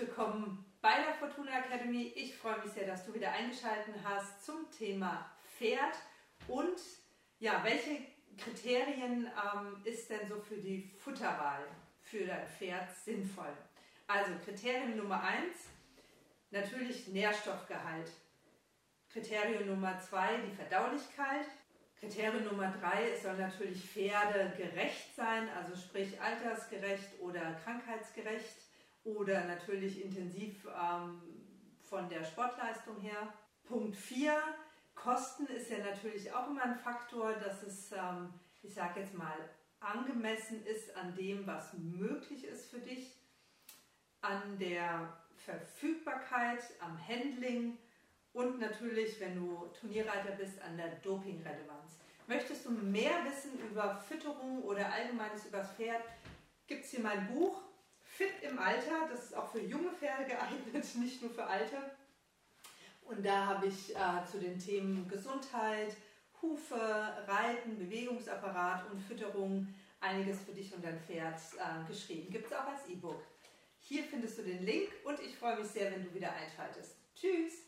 willkommen bei der Fortuna Academy. Ich freue mich sehr, dass du wieder eingeschaltet hast zum Thema Pferd und ja, welche Kriterien ähm, ist denn so für die Futterwahl für dein Pferd sinnvoll? Also Kriterium Nummer eins natürlich Nährstoffgehalt. Kriterium Nummer zwei die Verdaulichkeit. Kriterium Nummer drei, es soll natürlich pferdegerecht sein, also sprich altersgerecht oder krankheitsgerecht oder natürlich intensiv ähm, von der Sportleistung her. Punkt 4, Kosten ist ja natürlich auch immer ein Faktor, dass es, ähm, ich sage jetzt mal, angemessen ist an dem, was möglich ist für dich, an der Verfügbarkeit, am Handling und natürlich, wenn du Turnierreiter bist, an der Dopingrelevanz. Möchtest du mehr wissen über Fütterung oder allgemeines über das Pferd, gibt es hier mein Buch Fit im Alter. Das ist auch für junge Pferde geeignet, nicht nur für alte. Und da habe ich äh, zu den Themen Gesundheit, Hufe, Reiten, Bewegungsapparat und Fütterung einiges für dich und dein Pferd äh, geschrieben. Gibt es auch als E-Book. Hier findest du den Link und ich freue mich sehr, wenn du wieder einschaltest. Tschüss!